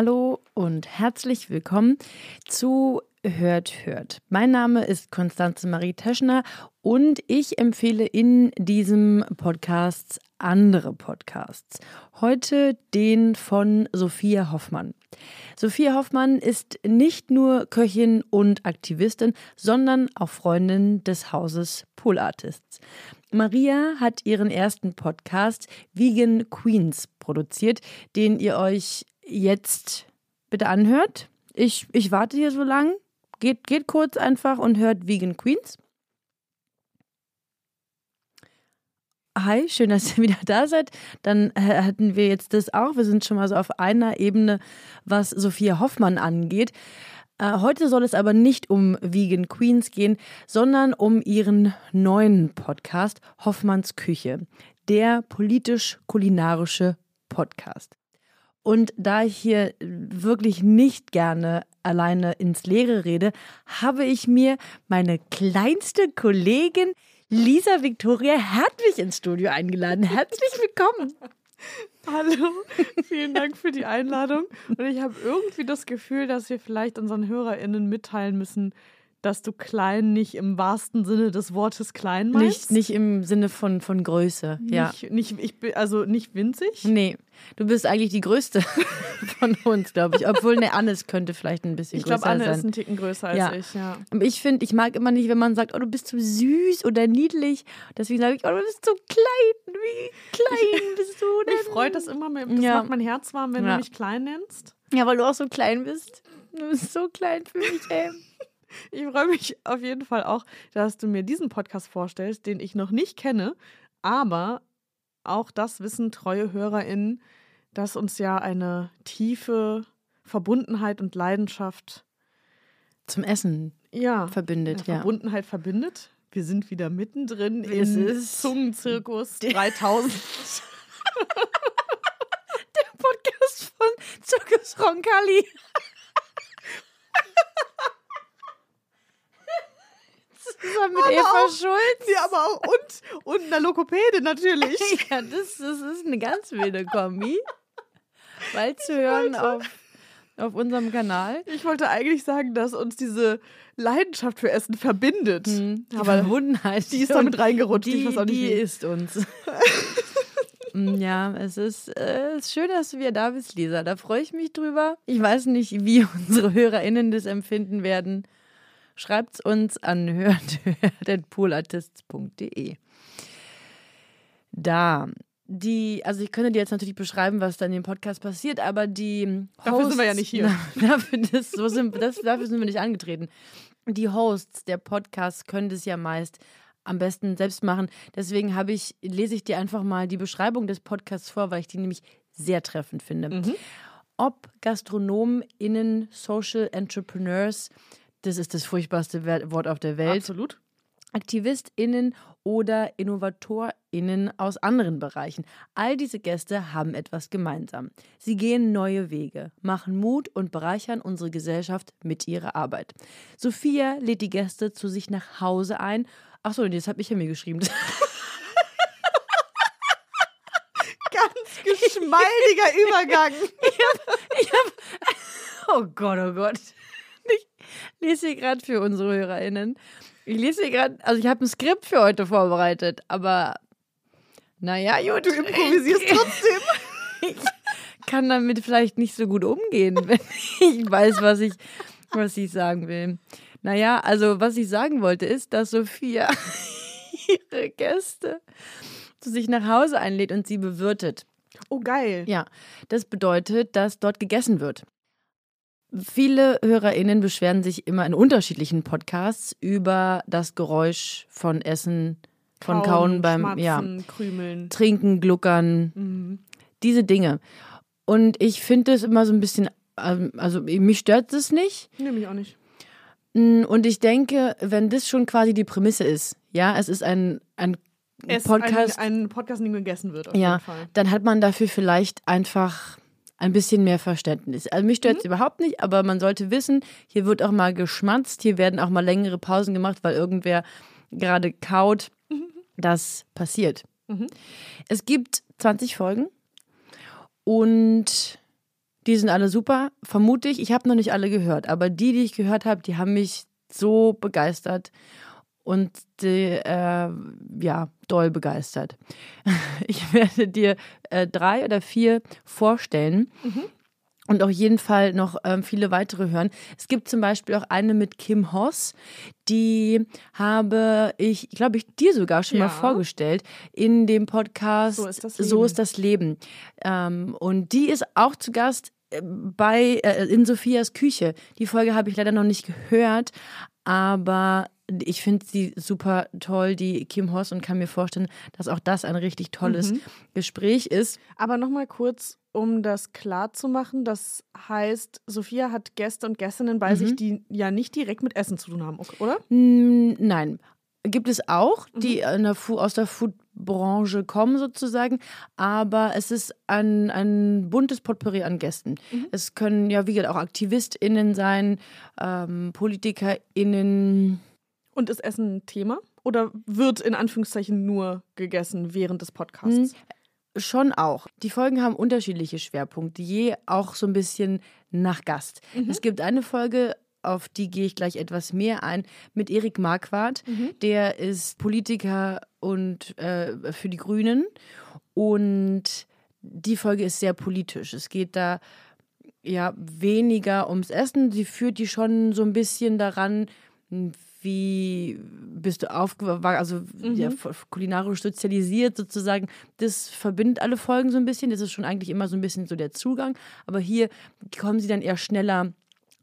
Hallo und herzlich willkommen zu Hört, Hört. Mein Name ist Konstanze Marie Teschner und ich empfehle in diesem Podcast andere Podcasts. Heute den von Sophia Hoffmann. Sophia Hoffmann ist nicht nur Köchin und Aktivistin, sondern auch Freundin des Hauses Pool Artists. Maria hat ihren ersten Podcast Vegan Queens produziert, den ihr euch jetzt bitte anhört. Ich, ich warte hier so lang. Geht, geht kurz einfach und hört Vegan Queens. Hi, schön, dass ihr wieder da seid. Dann äh, hatten wir jetzt das auch. Wir sind schon mal so auf einer Ebene, was Sophia Hoffmann angeht. Äh, heute soll es aber nicht um Vegan Queens gehen, sondern um ihren neuen Podcast Hoffmanns Küche, der politisch-kulinarische Podcast. Und da ich hier wirklich nicht gerne alleine ins Leere rede, habe ich mir meine kleinste Kollegin Lisa Victoria Hertwig ins Studio eingeladen. Herzlich willkommen. Hallo, vielen Dank für die Einladung. Und ich habe irgendwie das Gefühl, dass wir vielleicht unseren HörerInnen mitteilen müssen, dass du klein nicht im wahrsten Sinne des Wortes klein Nicht, meinst. nicht im Sinne von, von Größe, ja. Nicht, nicht, ich bin, also nicht winzig. Nee, du bist eigentlich die Größte von uns, glaube ich. Obwohl, ne, Annes könnte vielleicht ein bisschen Ich größer glaube, Anne sein. ist ein Ticken größer als Ja. ich, ja. Aber ich finde, ich mag immer nicht, wenn man sagt, oh, du bist so süß oder niedlich. Deswegen sage ich, oh, du bist so klein. Wie klein bist du denn? Mich freut das immer, das Ja. macht mein Herz warm, wenn Ja. du mich klein nennst. Ja, weil du auch so klein bist. Du bist so klein für mich, ey. Ich freue mich auf jeden Fall auch, dass du mir diesen Podcast vorstellst, den ich noch nicht kenne, aber auch das wissen treue HörerInnen, dass uns ja eine tiefe Verbundenheit und Leidenschaft Zum Essen ja, verbindet, ja. Verbundenheit verbindet. Wir sind wieder mittendrin Es im ist- Zungenzirkus 3000. Podcast von Zirkus Roncalli. Zusammen mit Aber Eva auch- Schulz. ja, aber auch und, und einer Lokopäde natürlich. Ja, das, das ist eine ganz wilde Kombi. Bald zu hören auf, auf unserem Kanal. Ich wollte eigentlich sagen, dass uns diese Leidenschaft für Essen verbindet. Die Aber Verbundenheit. die ist damit reingerutscht. Die, ich weiß auch nicht die wie. ist uns. Mm, ja, es ist, äh, ist schön, dass du wieder da bist, Lisa. Da freue ich mich drüber. Ich weiß nicht, wie unsere HörerInnen das empfinden werden. Schreibt's uns an hört.poolartists.de. Da. Die, also ich könnte dir jetzt natürlich beschreiben, was da in dem Podcast passiert, aber die Dafür sind wir ja Hosts- nicht hier. Na, dafür, das, so sind, das, dafür sind wir nicht angetreten. Die Hosts der Podcasts können das ja meist am besten selbst machen. Deswegen habe ich, lese ich dir einfach mal die Beschreibung des Podcasts vor, weil ich die nämlich sehr treffend finde. Mhm. Ob GastronomInnen, Social Entrepreneurs, das ist das furchtbarste Wort auf der Welt, Absolut. AktivistInnen oder InnovatorInnen aus anderen Bereichen. All diese Gäste haben etwas gemeinsam. Sie gehen neue Wege, machen Mut und bereichern unsere Gesellschaft mit ihrer Arbeit. Sophia lädt die Gäste zu sich nach Hause ein. Achso, das habe ich ja mir geschrieben. Ganz geschmeidiger Übergang. Oh Gott, oh Gott. Ich lese hier gerade für unsere HörerInnen. Ich lese hier gerade, also ich habe ein Skript für heute vorbereitet, aber naja, gut. Du improvisierst trotzdem. Ich kann damit vielleicht nicht so gut umgehen, wenn ich weiß, was ich, was ich sagen will. Naja, also was ich sagen wollte, ist, dass Sophia ihre Gäste zu sich nach Hause einlädt und sie bewirtet. Oh, geil. Ja, das bedeutet, dass dort gegessen wird. Viele HörerInnen beschweren sich immer in unterschiedlichen Podcasts über das Geräusch von Essen, von Kauen, beim ja, Krümeln. Trinken, Gluckern, Mhm. diese Dinge. Und ich finde es immer so ein bisschen, ähm, also mich stört es nicht. Nee, mich auch nicht. Mm, Und ich denke, wenn das schon quasi die Prämisse ist, ja, es ist ein, ein Es Podcast, Ein, ein Podcast, in dem gegessen wird, auf ja, jeden Fall. dann hat man dafür vielleicht einfach ein bisschen mehr Verständnis. Also mich stört es überhaupt nicht, aber man sollte wissen, hier wird auch mal geschmatzt, hier werden auch mal längere Pausen gemacht, weil irgendwer gerade kaut. Das passiert. Es gibt 20 Folgen und die sind alle super, vermute ich. Ich habe noch nicht alle gehört, aber die, die ich gehört habe, die haben mich so begeistert und die, äh, ja, doll begeistert. Ich werde dir äh, drei oder vier vorstellen. Und auf jeden Fall noch ähm, viele weitere hören. Es gibt zum Beispiel auch eine mit Kim Hoss, die habe ich, glaube ich, dir sogar schon Ja. mal vorgestellt in dem Podcast So ist das So Leben. ist das Leben. Ähm, und die ist auch zu Gast äh, bei äh, in Sophias Küche. Die Folge habe ich leider noch nicht gehört, aber ich finde sie super toll, die Kim Hoss, und kann mir vorstellen, dass auch das ein richtig tolles Mhm. Gespräch ist. Aber nochmal kurz, um das klar zu machen, das heißt, Sophia hat Gäste und Gästinnen bei Mhm. sich, die ja nicht direkt mit Essen zu tun haben, oder? Nein. Gibt es auch, die Mhm. in der aus der Foodbranche kommen sozusagen, aber es ist ein, ein buntes Potpourri an Gästen. Mhm. Es können ja, wie gesagt, auch AktivistInnen sein, ähm, PolitikerInnen. Und ist Essen ein Thema? Oder wird in Anführungszeichen nur gegessen während des Podcasts? Schon auch. Die Folgen haben unterschiedliche Schwerpunkte, je auch so ein bisschen nach Gast. Es gibt eine Folge, auf die gehe ich gleich etwas mehr ein, mit Erik Marquardt. Der ist Politiker und äh, für die Grünen. Und die Folge ist sehr politisch. Es geht da ja weniger ums Essen. Sie führt die schon so ein bisschen daran, wie bist du aufgewachsen, also ja, kulinarisch sozialisiert sozusagen. Das verbindet alle Folgen so ein bisschen. Das ist schon eigentlich immer so ein bisschen so der Zugang. Aber hier kommen sie dann eher schneller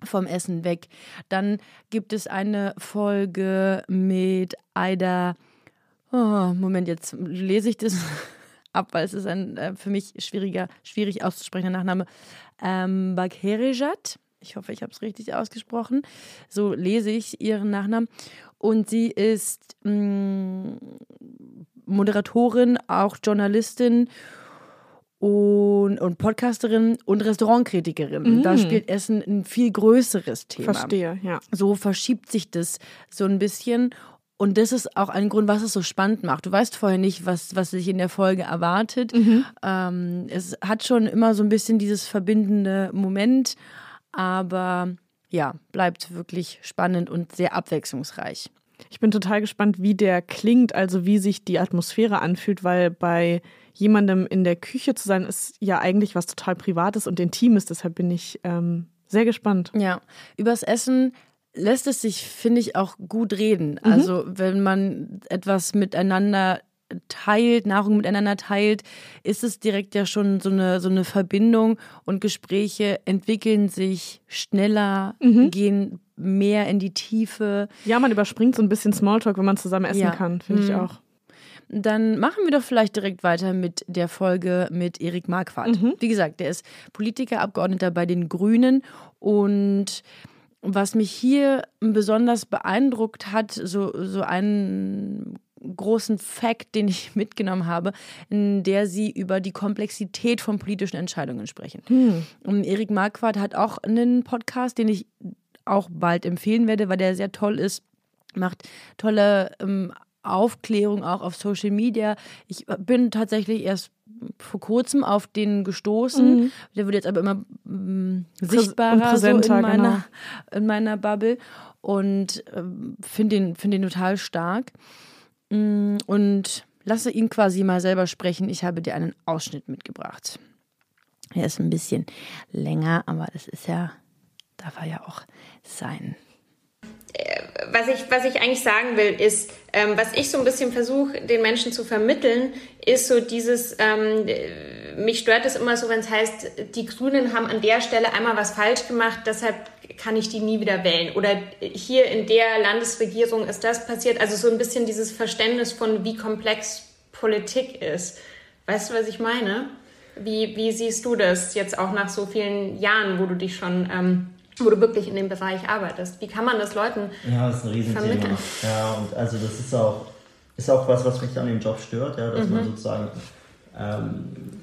vom Essen weg. Dann gibt es eine Folge mit Aida. Oh, Moment, jetzt lese ich das ab, weil es ist ein äh, für mich schwieriger, schwierig auszusprechender Nachname. Ähm, Bagherejat. Ich hoffe, ich habe es richtig ausgesprochen. So lese ich ihren Nachnamen. Und sie ist mh, Moderatorin, auch Journalistin und, und Podcasterin und Restaurantkritikerin. Da spielt Essen ein viel größeres Thema Verstehe, ja. so verschiebt sich das so ein bisschen. Und das ist auch ein Grund, was es so spannend macht. Du weißt vorher nicht, was, was sich in der Folge erwartet. Ähm, es hat schon immer so ein bisschen dieses verbindende Moment, aber ja, bleibt wirklich spannend und sehr abwechslungsreich. Ich bin total gespannt, wie der klingt, also wie sich die Atmosphäre anfühlt, weil bei jemandem in der Küche zu sein, ist ja eigentlich was total Privates und Intimes. Deshalb bin ich ähm, sehr gespannt. Ja, übers Essen lässt es sich, finde ich, auch gut reden. Also wenn man etwas miteinander teilt, Nahrung miteinander teilt, ist es direkt ja schon so eine, so eine Verbindung und Gespräche entwickeln sich schneller, gehen mehr in die Tiefe. Ja, man überspringt so ein bisschen Smalltalk, wenn man zusammen essen Ja. kann, finde ich Mhm. auch. Dann machen wir doch vielleicht direkt weiter mit der Folge mit Erik Marquardt. Wie gesagt, der ist Politiker, Abgeordneter bei den Grünen und was mich hier besonders beeindruckt hat, so, so einen großen Fact, den ich mitgenommen habe, in der sie über die Komplexität von politischen Entscheidungen sprechen. Und Erik Marquardt hat auch einen Podcast, den ich auch bald empfehlen werde, weil der sehr toll ist, macht tolle ähm, Aufklärung auch auf Social Media. Ich bin tatsächlich erst vor kurzem auf den gestoßen. Der wird jetzt aber immer ähm, sichtbarer so in meiner, genau. in meiner Bubble und ähm, finde den, find den total stark. Mm, Und lasse ihn quasi mal selber sprechen. Ich habe dir einen Ausschnitt mitgebracht. Er ist ein bisschen länger, aber das ist ja, darf er ja auch sein. was ich, was ich eigentlich sagen will, ist, ähm, was ich so ein bisschen versuche, den Menschen zu vermitteln, ist so dieses, ähm, äh, mich stört es immer so, wenn es heißt, die Grünen haben an der Stelle einmal was falsch gemacht, deshalb kann ich die nie wieder wählen. Oder hier in der Landesregierung ist das passiert. Also so ein bisschen dieses Verständnis von, wie komplex Politik ist. Weißt du, was ich meine? Wie, wie siehst du das jetzt auch nach so vielen Jahren, wo du dich schon, ähm, wo du wirklich in dem Bereich arbeitest? Wie kann man das Leuten Ja, das ist ein Riesenthema. Ja, und also das ist auch, ist auch was, was mich an dem Job stört, ja, dass man sozusagen, ähm,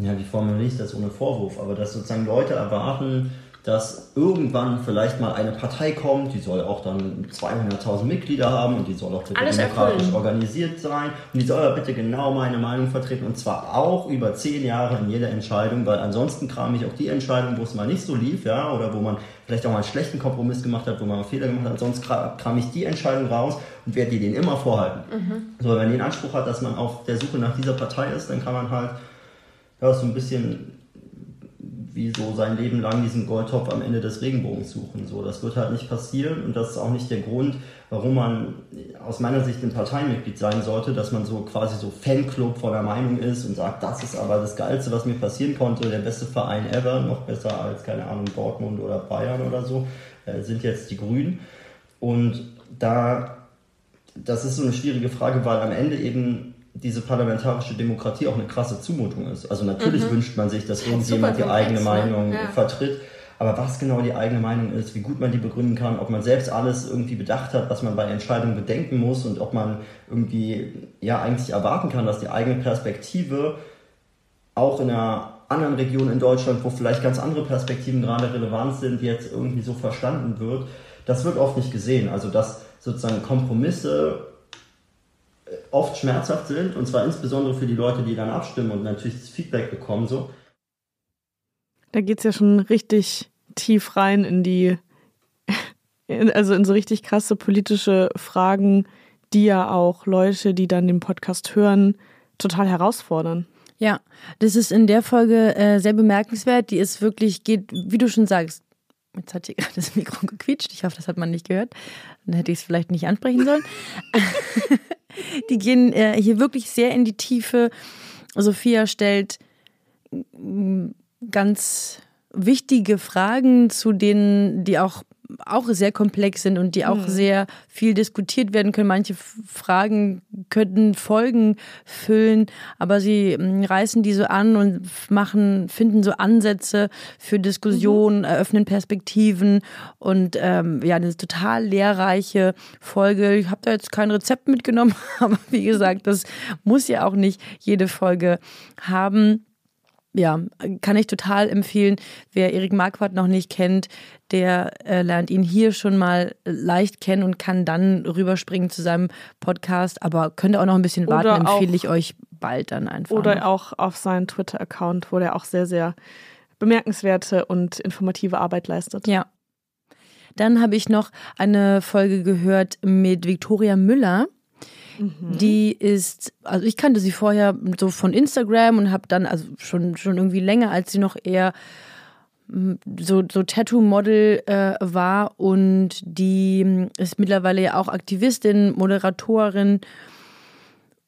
ja, wie formuliere ich das ohne Vorwurf, aber dass sozusagen Leute erwarten, dass irgendwann vielleicht mal eine Partei kommt, die soll auch dann 200.000 Mitglieder haben und die soll auch bitte Alles demokratisch erfüllen. organisiert sein und die soll aber bitte genau meine Meinung vertreten und zwar auch über zehn Jahre in jeder Entscheidung, weil ansonsten kram ich auch die Entscheidung, wo es mal nicht so lief, ja, oder wo man vielleicht auch mal einen schlechten Kompromiss gemacht hat, wo man mal Fehler gemacht hat, sonst kra- kram ich die Entscheidung raus und werde die denen immer vorhalten. So, wenn man den Anspruch hat, dass man auf der Suche nach dieser Partei ist, dann kann man halt ja, so ein bisschen wie so sein Leben lang diesen Goldtopf am Ende des Regenbogens suchen. So, das wird halt nicht passieren und das ist auch nicht der Grund, warum man aus meiner Sicht ein Parteimitglied sein sollte, dass man so quasi so Fanclub von der Meinung ist und sagt, das ist aber das Geilste, was mir passieren konnte, der beste Verein ever, noch besser als, keine Ahnung, Dortmund oder Bayern oder so, äh, sind jetzt die Grünen. Und da, das ist so eine schwierige Frage, weil am Ende eben diese parlamentarische Demokratie auch eine krasse Zumutung ist. Also natürlich wünscht man sich, dass irgendjemand die eigene ne? Meinung Ja. vertritt. Aber was genau die eigene Meinung ist, wie gut man die begründen kann, ob man selbst alles irgendwie bedacht hat, was man bei Entscheidungen bedenken muss und ob man irgendwie ja eigentlich erwarten kann, dass die eigene Perspektive auch in einer anderen Region in Deutschland, wo vielleicht ganz andere Perspektiven gerade relevant sind, jetzt irgendwie so verstanden wird, das wird oft nicht gesehen. Also dass sozusagen Kompromisse oft schmerzhaft sind und zwar insbesondere für die Leute, die dann abstimmen und natürlich das Feedback bekommen so. Da geht es ja schon richtig tief rein in die, in, also in so richtig krasse politische Fragen, die ja auch Leute, die dann den Podcast hören, total herausfordern. Ja, das ist in der Folge äh, sehr bemerkenswert. Die ist wirklich, geht, wie du schon sagst, jetzt hat hier gerade das Mikro gequietscht. Ich hoffe, das hat man nicht gehört. Dann hätte ich es vielleicht nicht ansprechen sollen. die gehen äh, hier wirklich sehr in die Tiefe. Sophia stellt mm, ganz wichtige Fragen, zu denen, die auch auch sehr komplex sind und die auch sehr viel diskutiert werden können. Manche Fragen könnten Folgen füllen, aber sie mm, reißen die so an und machen, finden so Ansätze für Diskussionen, eröffnen Perspektiven und ähm, ja, eine total lehrreiche Folge. Ich habe da jetzt kein Rezept mitgenommen, aber wie gesagt, das muss ja auch nicht jede Folge haben ja, kann ich total empfehlen. Wer Erik Marquardt noch nicht kennt, der äh, lernt ihn hier schon mal leicht kennen und kann dann rüberspringen zu seinem Podcast. Aber könnt ihr auch noch ein bisschen warten, Oder auch- empfehle ich euch bald dann einfach. Oder noch. auch auf seinen Twitter-Account, wo der auch sehr, sehr bemerkenswerte und informative Arbeit leistet. Ja. Dann habe ich noch eine Folge gehört mit Viktoria Müller. Die ist, also ich kannte sie vorher so von Instagram und habe dann, also schon, schon irgendwie länger, als sie noch eher mm, so, so Tattoo-Model äh, war. Und die mm, ist mittlerweile ja auch Aktivistin, Moderatorin.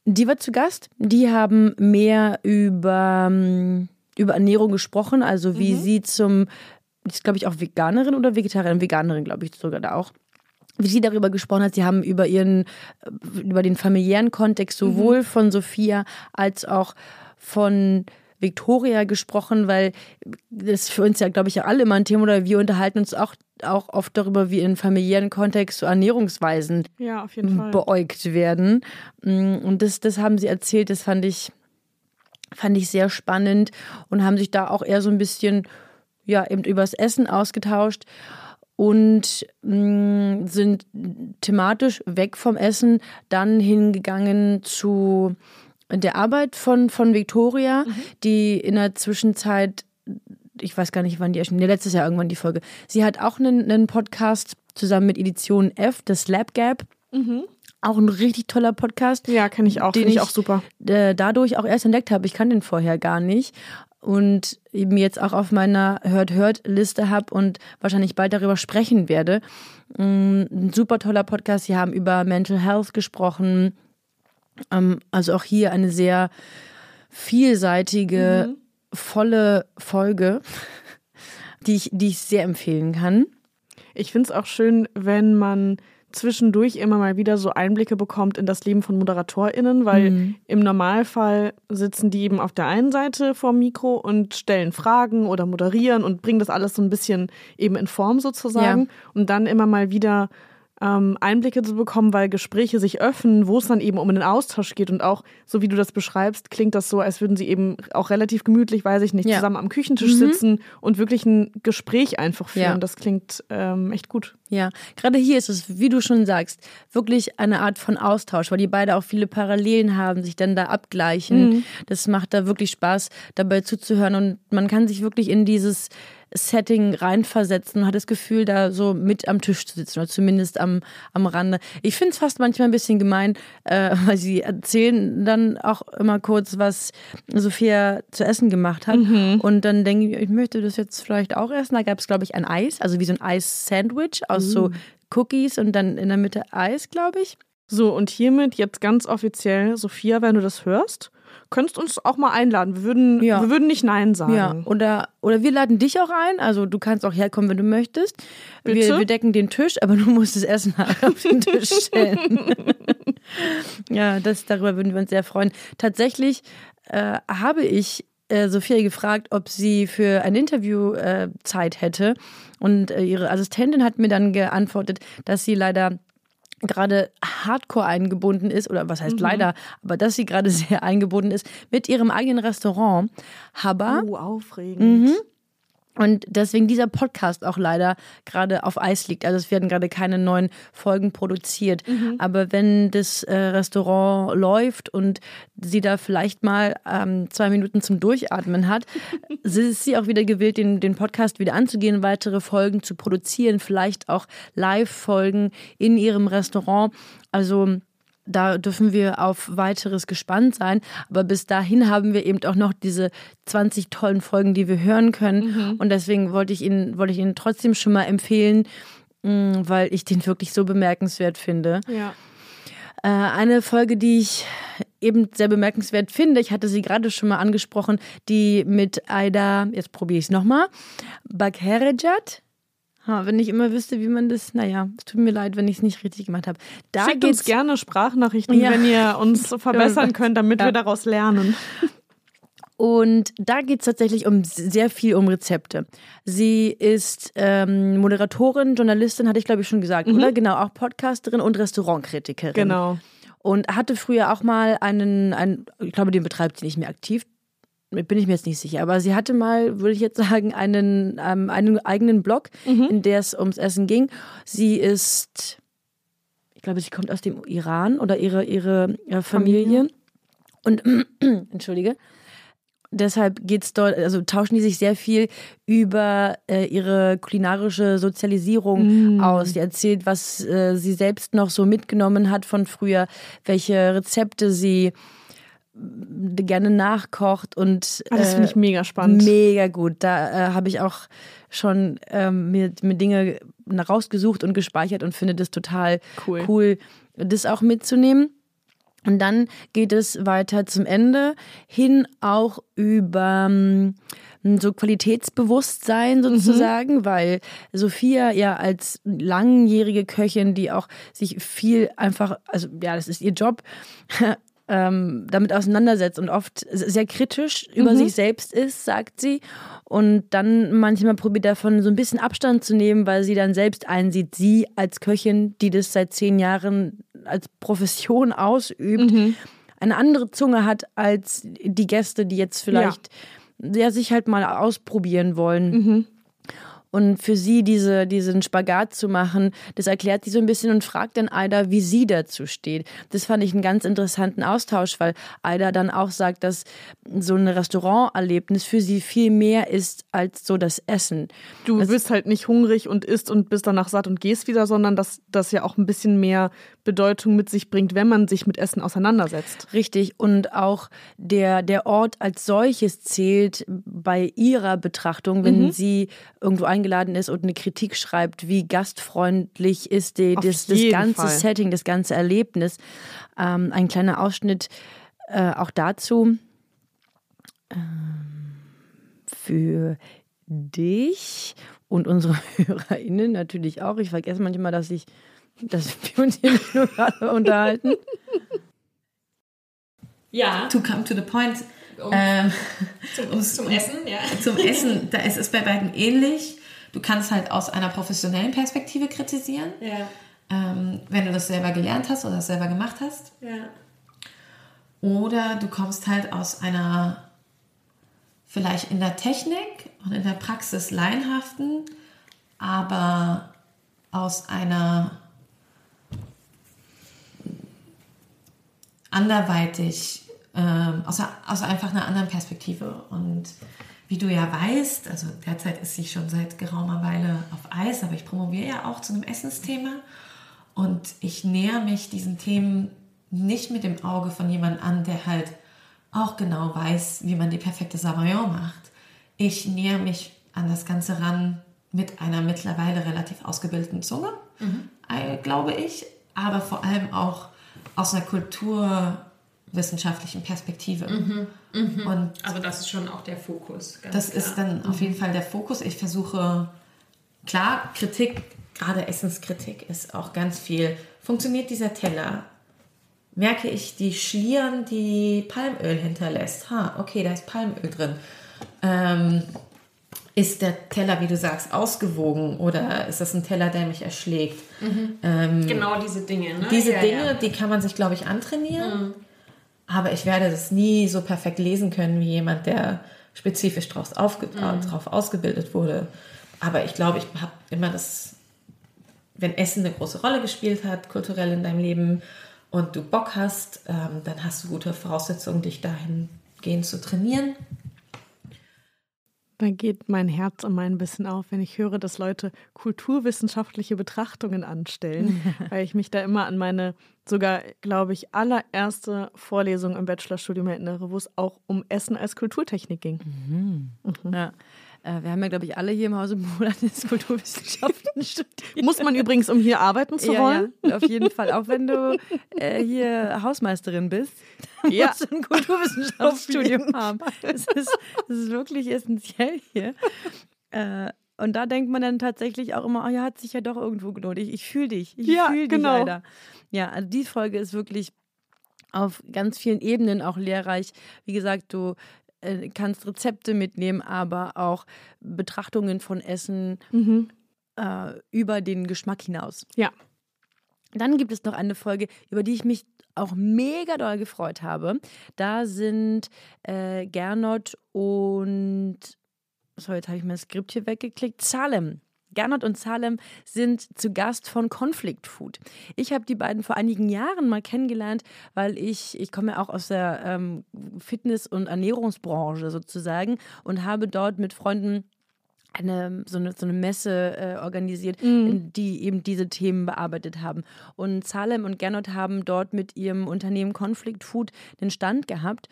Die war zu Gast. Die haben mehr über, mm, über Ernährung gesprochen, also wie sie zum, ist glaube ich auch Veganerin oder Vegetarierin, Veganerin glaube ich sogar da auch wie sie darüber gesprochen hat, sie haben über ihren, über den familiären Kontext sowohl von Sophia als auch von Victoria gesprochen, weil das für uns ja, glaube ich, ja alle immer ein Thema oder wir unterhalten uns auch, auch oft darüber, wie in familiären Kontext so Ernährungsweisen Ja, beäugt werden. Mm, Und das, das haben sie erzählt, das fand ich, fand ich sehr spannend und haben sich da auch eher so ein bisschen, ja, eben übers Essen ausgetauscht und mh, sind thematisch weg vom Essen dann hingegangen zu der Arbeit von, von Victoria, die in der Zwischenzeit, ich weiß gar nicht, wann die erschienen, nee, letztes Jahr irgendwann die Folge. Sie hat auch einen, einen Podcast zusammen mit Edition F, das Lab Gap. Auch ein richtig toller Podcast Ja, kenne ich auch. den ich ich- auch super. äh, dadurch auch erst entdeckt habe. Ich kann den vorher gar nicht. Und eben jetzt auch auf meiner Hört-Hört-Liste habe und wahrscheinlich bald darüber sprechen werde. Mm, Ein super toller Podcast. Sie haben über Mental Health gesprochen. Ähm, Also auch hier eine sehr vielseitige, volle Folge, die ich, die ich sehr empfehlen kann. Ich finde es auch schön, wenn man zwischendurch immer mal wieder so Einblicke bekommt in das Leben von ModeratorInnen, weil Mhm. im Normalfall sitzen die eben auf der einen Seite vorm Mikro und stellen Fragen oder moderieren und bringen das alles so ein bisschen eben in Form sozusagen. Und dann immer mal wieder ähm, Einblicke zu bekommen, weil Gespräche sich öffnen, wo es dann eben um einen Austausch geht. Und auch, so wie du das beschreibst, klingt das so, als würden sie eben auch relativ gemütlich, weiß ich nicht, Ja. zusammen am Küchentisch sitzen und wirklich ein Gespräch einfach führen. Ja. Das klingt ähm, echt gut. Ja, gerade hier ist es, wie du schon sagst, wirklich eine Art von Austausch, weil die beide auch viele Parallelen haben, sich dann da abgleichen. Das macht da wirklich Spaß, dabei zuzuhören und man kann sich wirklich in dieses Setting reinversetzen und hat das Gefühl, da so mit am Tisch zu sitzen oder zumindest am, am Rande. Ich finde es fast manchmal ein bisschen gemein, äh, weil sie erzählen dann auch immer kurz, was Sophia zu essen gemacht hat. Und dann denke ich, ich möchte das jetzt vielleicht auch essen. Da gab es, glaube ich, ein Eis, also wie so ein Eis-Sandwich aus so Cookies und dann in der Mitte Eis, glaube ich. So, und hiermit jetzt ganz offiziell, Sophia, wenn du das hörst, könntest uns auch mal einladen. Wir würden, Ja. wir würden nicht Nein sagen. Ja, oder, oder wir laden dich auch ein. Also du kannst auch herkommen, wenn du möchtest. Wir, Bitte? wir decken den Tisch, aber du musst das Essen auf den Tisch stellen. ja, das, darüber würden wir uns sehr freuen. Tatsächlich äh, habe ich äh, Sophia gefragt, ob sie für ein Interview äh, Zeit hätte. Und äh, ihre Assistentin hat mir dann geantwortet, dass sie leider gerade hardcore eingebunden ist, oder was heißt leider, aber dass sie gerade sehr eingebunden ist mit ihrem eigenen Restaurant. Aber Oh, aufregend. Und deswegen dieser Podcast auch leider gerade auf Eis liegt. Also es werden gerade keine neuen Folgen produziert. Aber wenn das äh, Restaurant läuft und sie da vielleicht mal ähm, zwei Minuten zum Durchatmen hat, ist sie auch wieder gewillt, den, den Podcast wieder anzugehen, weitere Folgen zu produzieren, vielleicht auch Live-Folgen in ihrem Restaurant. Also da dürfen wir auf weiteres gespannt sein. Aber bis dahin haben wir eben auch noch diese 20 tollen Folgen, die wir hören können. Und deswegen wollte ich Ihnen, wollte ich Ihnen trotzdem schon mal empfehlen, mh, weil ich den wirklich so bemerkenswert finde. Ja. Äh, eine Folge, die ich eben sehr bemerkenswert finde, ich hatte sie gerade schon mal angesprochen, die mit Aida, jetzt probiere ich es nochmal, Bakherejad. Wenn ich immer wüsste, wie man das, naja, es tut mir leid, wenn ich es nicht richtig gemacht habe. Da Schickt geht's uns gerne Sprachnachrichten, Ja. wenn ihr uns verbessern könnt, damit Ja. wir daraus lernen. Und da geht es tatsächlich um sehr viel um Rezepte. Sie ist ähm, Moderatorin, Journalistin, hatte ich glaube ich schon gesagt, oder? Genau, auch Podcasterin und Restaurantkritikerin. Genau. Und hatte früher auch mal einen, einen, ich glaube, den betreibt sie nicht mehr aktiv. Bin ich mir jetzt nicht sicher, aber sie hatte mal, würde ich jetzt sagen, einen, ähm, einen eigenen Blog, in der es ums Essen ging. Sie ist, ich glaube, sie kommt aus dem Iran oder ihre, ihre äh, Familie. Und, entschuldige, deshalb geht's dort, also tauschen die sich sehr viel über äh, ihre kulinarische Sozialisierung aus. Sie erzählt, was äh, sie selbst noch so mitgenommen hat von früher, welche Rezepte sie gerne nachkocht und Ah, das finde äh, ich mega spannend. Mega gut. Da äh, habe ich auch schon ähm, mir, mir Dinge rausgesucht und gespeichert und finde das total Cool. cool, das auch mitzunehmen. Und dann geht es weiter zum Ende hin auch über ähm, so Qualitätsbewusstsein sozusagen, weil Sophia ja als langjährige Köchin, die auch sich viel einfach, also ja, das ist ihr Job, ähm, damit auseinandersetzt und oft sehr kritisch über sich selbst ist, sagt sie. Und dann manchmal probiert davon so ein bisschen Abstand zu nehmen, weil sie dann selbst einsieht, sie als Köchin, die das seit zehn Jahren als Profession ausübt, eine andere Zunge hat als die Gäste, die jetzt vielleicht ja. sich halt mal ausprobieren wollen. Und für sie diese, diesen Spagat zu machen, das erklärt sie so ein bisschen und fragt dann Aida, wie sie dazu steht. Das fand ich einen ganz interessanten Austausch, weil Aida dann auch sagt, dass so ein Restauranterlebnis für sie viel mehr ist als so das Essen. Du Das- bist halt nicht hungrig und isst und bist danach satt und gehst wieder, sondern dass das ja auch ein bisschen mehr Bedeutung mit sich bringt, wenn man sich mit Essen auseinandersetzt. Richtig. Und auch der, der Ort als solches zählt bei ihrer Betrachtung, wenn sie irgendwo eingeladen ist und eine Kritik schreibt, wie gastfreundlich ist die, das, das ganze Fall. Setting, das ganze Erlebnis. Ähm, ein kleiner Ausschnitt äh, auch dazu. Ähm, für dich und unsere HörerInnen natürlich auch. Ich vergesse manchmal, dass ich dass wir uns hier nicht nur gerade unterhalten. Ja. To come to the point. Um, ähm, zum, zum Essen, ja. Zum Essen, da ist es bei beiden ähnlich. Du kannst halt aus einer professionellen Perspektive kritisieren, Ja. ähm, wenn du das selber gelernt hast oder das selber gemacht hast. Ja. Oder du kommst halt aus einer vielleicht in der Technik und in der Praxis laienhaften, aber aus einer anderweitig, ähm, aus, aus einfach einer anderen Perspektive. Und wie du ja weißt, also derzeit ist sie schon seit geraumer Weile auf Eis, aber ich promoviere ja auch zu einem Essensthema. Und ich näher mich diesen Themen nicht mit dem Auge von jemandem an, der halt auch genau weiß, wie man die perfekte Savoyon macht. Ich näher mich an das Ganze ran mit einer mittlerweile relativ ausgebildeten Zunge, äh, glaube ich, aber vor allem auch aus einer kulturwissenschaftlichen Perspektive. Und Also das ist schon auch der Fokus. Das klar. ist dann auf jeden Fall der Fokus. Ich versuche, klar, Kritik, gerade Essenskritik ist auch ganz viel. Funktioniert dieser Teller? Merke ich die Schlieren, die Palmöl hinterlässt? Ha, okay, da ist Palmöl drin. Ähm, ist der Teller, wie du sagst, ausgewogen oder ist das ein Teller, der mich erschlägt? Genau diese Dinge, ne? Diese ja, Dinge, Ja. die kann man sich, glaube ich, antrainieren. Aber ich werde das nie so perfekt lesen können wie jemand, der spezifisch drauf, aufge drauf ausgebildet wurde. Aber ich glaube, ich habe immer das, wenn Essen eine große Rolle gespielt hat, kulturell in deinem Leben und du Bock hast, ähm, dann hast du gute Voraussetzungen, dich dahingehend zu trainieren. Da geht mein Herz immer ein bisschen auf, wenn ich höre, dass Leute kulturwissenschaftliche Betrachtungen anstellen, weil ich mich da immer an meine sogar, glaube ich, allererste Vorlesung im Bachelorstudium erinnere, wo es auch um Essen als Kulturtechnik ging. Ja. Äh, wir haben ja, glaube ich, alle hier im Hause Monats Kulturwissenschaften studiert. Muss man übrigens, um hier arbeiten zu wollen? Ja, ja, auf jeden Fall. Auch wenn du äh, hier Hausmeisterin bist, Ja. musst du ein Kulturwissenschaftsstudium haben. Das ist, das ist wirklich essentiell hier. Äh, und da denkt man dann tatsächlich auch immer, oh ja, hat sich ja doch irgendwo gelohnt. Ich, ich fühle dich. Ich Ja, fühle dich, genau. Alter. Ja, also die Folge ist wirklich auf ganz vielen Ebenen auch lehrreich. Wie gesagt, du äh, kannst Rezepte mitnehmen, aber auch Betrachtungen von Essen äh, über den Geschmack hinaus. Ja. Dann gibt es noch eine Folge, über die ich mich auch mega doll gefreut habe. Da sind äh, Gernot und, so jetzt habe ich mein Skript hier weggeklickt, Salem. Gernot und Salem sind zu Gast von Conflict Food. Ich habe die beiden vor einigen Jahren mal kennengelernt, weil ich, ich komme ja auch aus der ähm, Fitness- und Ernährungsbranche sozusagen und habe dort mit Freunden eine, so, eine, so eine Messe äh, organisiert, in die eben diese Themen bearbeitet haben. Und Salem und Gernot haben dort mit ihrem Unternehmen Conflict Food den Stand gehabt.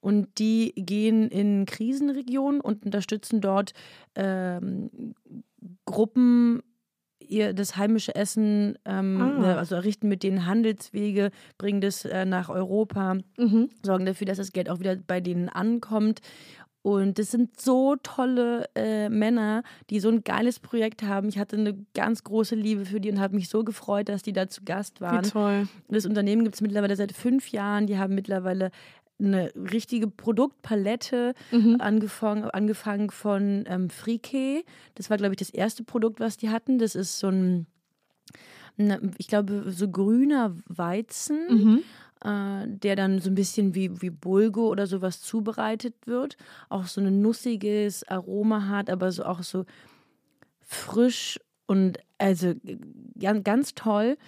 Und die gehen in Krisenregionen und unterstützen dort ähm, Gruppen, ihr das heimische Essen, ähm, Ah. ne, also errichten mit denen Handelswege, bringen das äh, nach Europa, sorgen dafür, dass das Geld auch wieder bei denen ankommt. Und das sind so tolle äh, Männer, die so ein geiles Projekt haben. Ich hatte eine ganz große Liebe für die und habe mich so gefreut, dass die da zu Gast waren. Wie toll. Das Unternehmen gibt es mittlerweile seit fünf Jahren. Die haben mittlerweile eine richtige Produktpalette angefangen, angefangen von ähm, Frike. Das war, glaube ich, das erste Produkt, was die hatten. Das ist so ein, ne, ich glaube, so grüner Weizen. Äh, der dann so ein bisschen wie, wie Bulgur oder sowas zubereitet wird. Auch so ein nussiges Aroma hat, aber so auch so frisch und also ganz, ganz toll.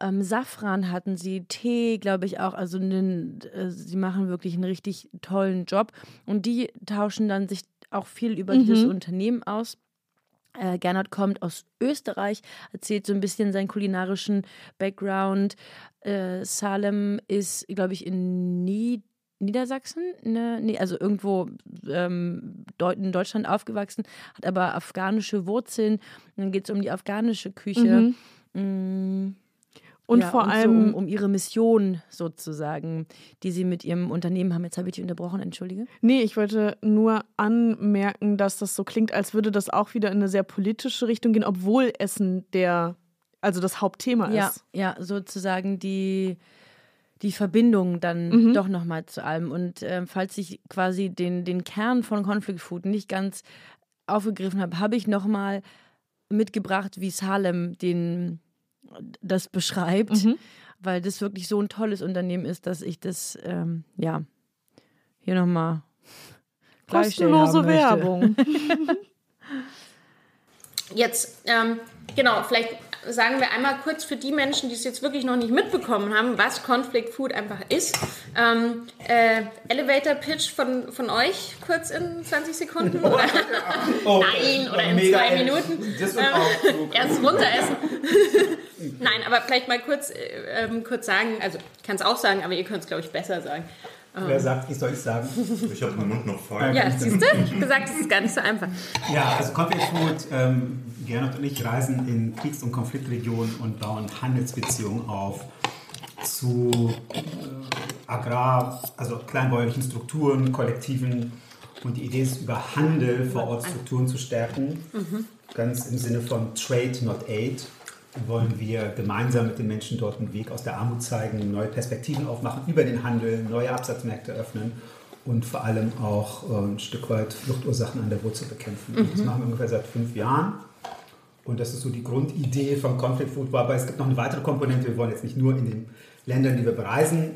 Ähm, Safran hatten sie, Tee, glaube ich auch. Also einen, äh, sie machen wirklich einen richtig tollen Job. Und die tauschen dann sich auch viel über dieses Unternehmen aus. Äh, Gernot kommt aus Österreich, erzählt so ein bisschen seinen kulinarischen Background. Äh, Salem ist, glaube ich, in Nied Niedersachsen, ne, nee, also irgendwo ähm, in Deutschland aufgewachsen, hat aber afghanische Wurzeln. Und dann geht es um die afghanische Küche. Mm, Und ja, vor so allem, um, um ihre Mission sozusagen, die sie mit ihrem Unternehmen haben. Jetzt habe ich dich unterbrochen, entschuldige. nee, ich wollte nur anmerken, dass das so klingt, als würde das auch wieder in eine sehr politische Richtung gehen, obwohl Essen der also das Hauptthema ja, ist. Ja, sozusagen die, die Verbindung dann Mhm. doch nochmal zu allem. Und ähm, falls ich quasi den, den Kern von Conflict Food nicht ganz aufgegriffen habe, habe ich nochmal mitgebracht, wie Salem den, das beschreibt, Mhm. weil das wirklich so ein tolles Unternehmen ist, dass ich das, ähm, ja, hier nochmal Kostenlose Werbung. Jetzt, ähm, genau, vielleicht sagen wir einmal kurz für die Menschen, die es jetzt wirklich noch nicht mitbekommen haben, was Conflict Food einfach ist. Ähm, äh, Elevator Pitch von, von euch kurz in 20 Sekunden oder nein oder in zwei ehrlich. Minuten. Das wird Ähm, Erst runteressen. nein, aber vielleicht mal kurz, äh, ähm, kurz sagen, also ich kann es auch sagen, aber ihr könnt es glaube ich besser sagen. Wer sagt, ich soll es sagen? Ich habe den Mund noch voll. Ja, siehst du? Ich habe gesagt, es ist gar nicht so einfach. Ja, also Conflict Food, ähm, Gernot und ich reisen in Kriegs- und Konfliktregionen und bauen Handelsbeziehungen auf zu äh, Agrar, also kleinbäuerlichen Strukturen, Kollektiven. Und die Idee ist, über Handel vor Ort Strukturen zu stärken. Ganz im Sinne von Trade, not Aid. Wollen wir gemeinsam mit den Menschen dort einen Weg aus der Armut zeigen, neue Perspektiven aufmachen über den Handel, neue Absatzmärkte öffnen und vor allem auch äh, ein Stück weit Fluchtursachen an der Wurzel bekämpfen. Und Das machen wir ungefähr seit fünf Jahren. Und das ist so die Grundidee von Conflict Food. Aber es gibt noch eine weitere Komponente. Wir wollen jetzt nicht nur in den Ländern, die wir bereisen,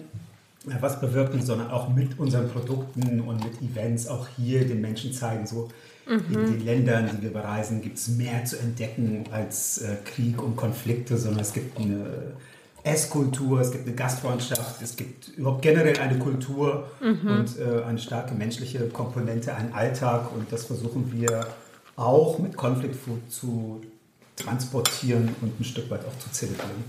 was bewirken, sondern auch mit unseren Produkten und mit Events auch hier den Menschen zeigen, so in den Ländern, die wir bereisen, gibt es mehr zu entdecken als äh, Krieg und Konflikte, sondern es gibt eine Esskultur, es gibt eine Gastfreundschaft, es gibt überhaupt generell eine Kultur und äh, eine starke menschliche Komponente, einen Alltag. Und das versuchen wir auch mit Conflict Food zu transportieren und ein Stück weit auch zu zelebrieren.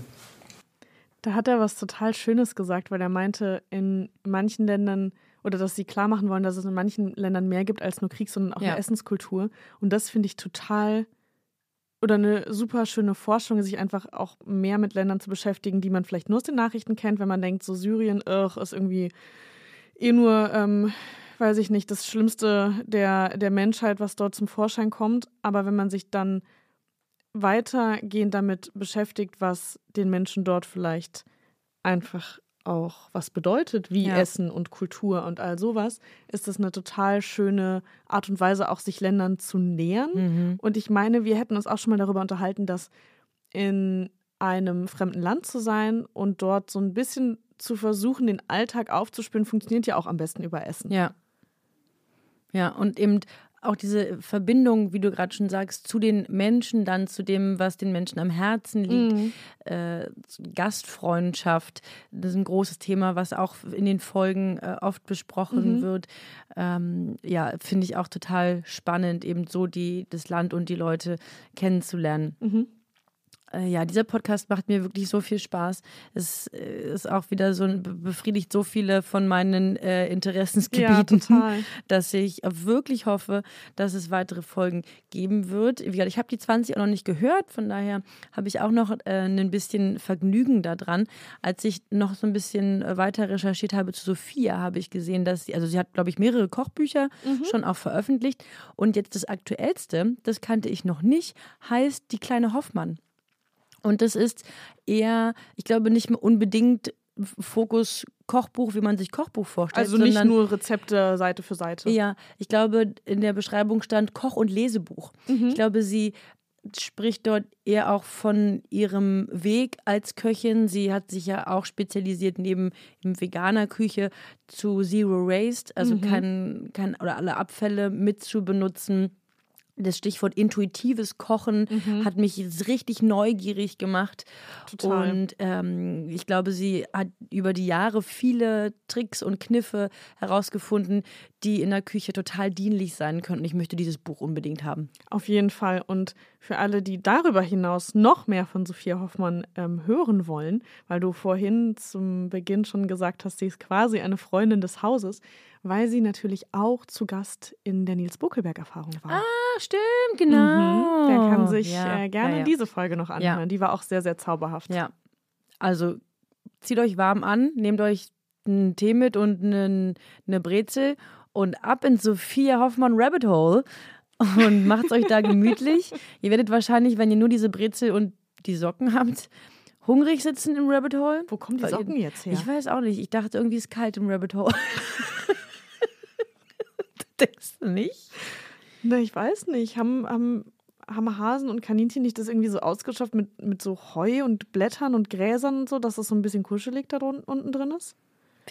Da hat er was total Schönes gesagt, weil er meinte, in manchen Ländern oder dass sie klar machen wollen, dass es in manchen Ländern mehr gibt als nur Krieg, sondern auch Ja. eine Essenskultur. Und das finde ich total oder eine super schöne Forschung, sich einfach auch mehr mit Ländern zu beschäftigen, die man vielleicht nur aus den Nachrichten kennt, wenn man denkt, so Syrien, ugh, ist irgendwie eh nur, ähm, weiß ich nicht, das Schlimmste der, der Menschheit, was dort zum Vorschein kommt. Aber wenn man sich dann weitergehend damit beschäftigt, was den Menschen dort vielleicht einfach auch was bedeutet, wie Ja. Essen und Kultur und all sowas, ist das eine total schöne Art und Weise, auch sich Ländern zu nähern. Mhm. Und ich meine, wir hätten uns auch schon mal darüber unterhalten, dass in einem fremden Land zu sein und dort so ein bisschen zu versuchen, den Alltag aufzuspüren, funktioniert ja auch am besten über Essen. Ja. Ja, und eben auch diese Verbindung, wie du gerade schon sagst, zu den Menschen, dann zu dem, was den Menschen am Herzen liegt. Mhm. Äh, Gastfreundschaft, das ist ein großes Thema, was auch in den Folgen äh, oft besprochen Mhm. wird. Ähm, ja, finde ich auch total spannend, eben so die, das Land und die Leute kennenzulernen. Mhm. Äh, ja, dieser Podcast macht mir wirklich so viel Spaß. Es äh, ist auch wieder so, ein- be- befriedigt so viele von meinen äh, Ja, Interessensgebieten, total. dass ich wirklich hoffe, dass es weitere Folgen geben wird. Wie gesagt, ich habe die 20 auch noch nicht gehört, von daher habe ich auch noch äh, ein bisschen Vergnügen daran. Als ich noch so ein bisschen weiter recherchiert habe zu Sophia, habe ich gesehen, dass sie, also sie hat, glaube ich, mehrere Kochbücher schon auch veröffentlicht. Und jetzt das aktuellste, das kannte ich noch nicht, heißt Die kleine Hoffmann. Und das ist eher, ich glaube, nicht mehr unbedingt Fokus Kochbuch, wie man sich Kochbuch vorstellt. Also nicht sondern nur Rezepte Seite für Seite. ja, ich glaube, in der Beschreibung stand Koch- und Lesebuch. Ich glaube, sie spricht dort eher auch von ihrem Weg als Köchin. Sie hat sich ja auch spezialisiert neben im veganer Küche zu Zero Waste, also kein, kein oder alle Abfälle mit zu benutzen. Das Stichwort intuitives Kochen hat mich richtig neugierig gemacht. Total. Und ähm, ich glaube, sie hat über die Jahre viele Tricks und Kniffe herausgefunden, die in der Küche total dienlich sein könnten. Ich möchte dieses Buch unbedingt haben. Auf jeden Fall. Und für alle, die darüber hinaus noch mehr von Sophia Hoffmann ähm, hören wollen, weil du vorhin zum Beginn schon gesagt hast, sie ist quasi eine Freundin des Hauses, weil sie natürlich auch zu Gast in der Nils Buckelberg-Erfahrung war. Ah, stimmt, genau. Mhm. Der kann sich Ja, äh, gerne ja, ja. diese Folge noch anhören. Die war auch sehr, sehr zauberhaft. Ja, also zieht euch warm an, nehmt euch einen Tee mit und einen, eine Brezel und ab ins Sophia Hoffmann Rabbit Hole und macht es euch da gemütlich. ihr werdet wahrscheinlich, wenn ihr nur diese Brezel und die Socken habt, hungrig sitzen im Rabbit Hole. Wo kommen die Socken jetzt her? Ich weiß auch nicht. Ich dachte, irgendwie ist es kalt im Rabbit Hole. Denkst du nicht? Ne, ich weiß nicht. Haben, haben, haben Hasen und Kaninchen nicht das irgendwie so ausgeschafft mit, mit so Heu und Blättern und Gräsern und so, dass das so ein bisschen kuschelig da unten drin ist?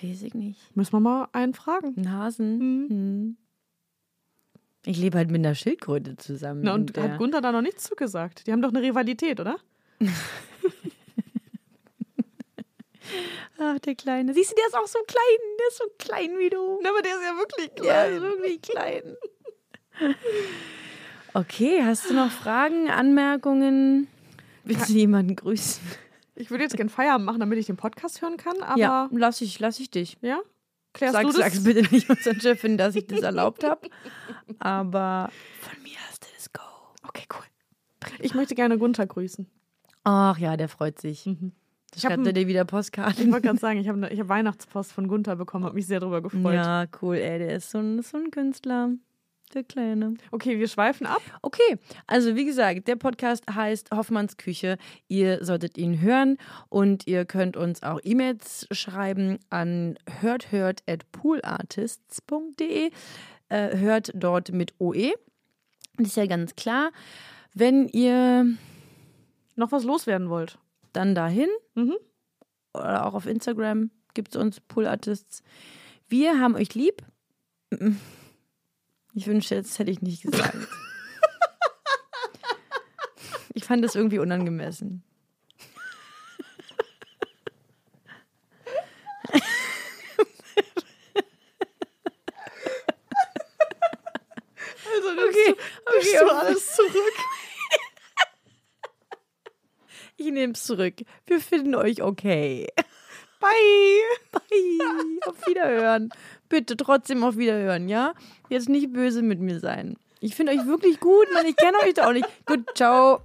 Weiß ich nicht. Müssen wir mal einen fragen. Ein Hasen. Hm. Ich lebe halt mit einer Schildkröte zusammen. Na, und der- hat Gunther da noch nichts zugesagt? Die haben doch eine Rivalität, oder? Ach, der Kleine. Siehst du, der ist auch so klein. Der ist so klein wie du. Ne, aber der ist ja wirklich Der ist wirklich klein. Okay, hast du noch Fragen, Anmerkungen? Willst du jemanden grüßen? Ich würde jetzt gern Feierabend machen, damit ich den Podcast hören kann, aber ja, lass ich, lass ich dich. ja? Klärst Sag, du das? sag's bitte nicht unseren Chefin, dass ich das erlaubt habe. Aber von mir hast du das Go. Okay, cool. Ich möchte gerne Gunther grüßen. Ach ja, der freut sich. Mhm. Ich Schreibt er dir wieder Ich Postkarten? wollte gerade sagen, ich habe ich hab Weihnachtspost von Gunther bekommen, habe mich sehr darüber gefreut. Ja, cool, ey, der ist so ein, so ein Künstler. Der Kleine. Okay, wir schweifen ab. Okay, also wie gesagt, der Podcast heißt Hoffmanns Küche. Ihr solltet ihn hören und ihr könnt uns auch E-Mails schreiben an hörthört@poolartists.de. Äh, hört dort mit OE. Das ist ja ganz klar. Wenn ihr Noch was loswerden wollt. dann dahin Mhm. oder auch auf Instagram gibt es uns Pool Artists. Wir haben euch lieb. Ich wünschte, das hätte ich nicht gesagt. Ich fand das irgendwie unangemessen. Also Okay, okay, du okay. alles zurück. Ich nehme es zurück. Wir finden euch okay. Bye. Bye. Auf Wiederhören. Bitte trotzdem auf Wiederhören, ja? Jetzt nicht böse mit mir sein. Ich finde euch wirklich gut, Mann. Ich kenne euch doch auch nicht. Gut, ciao.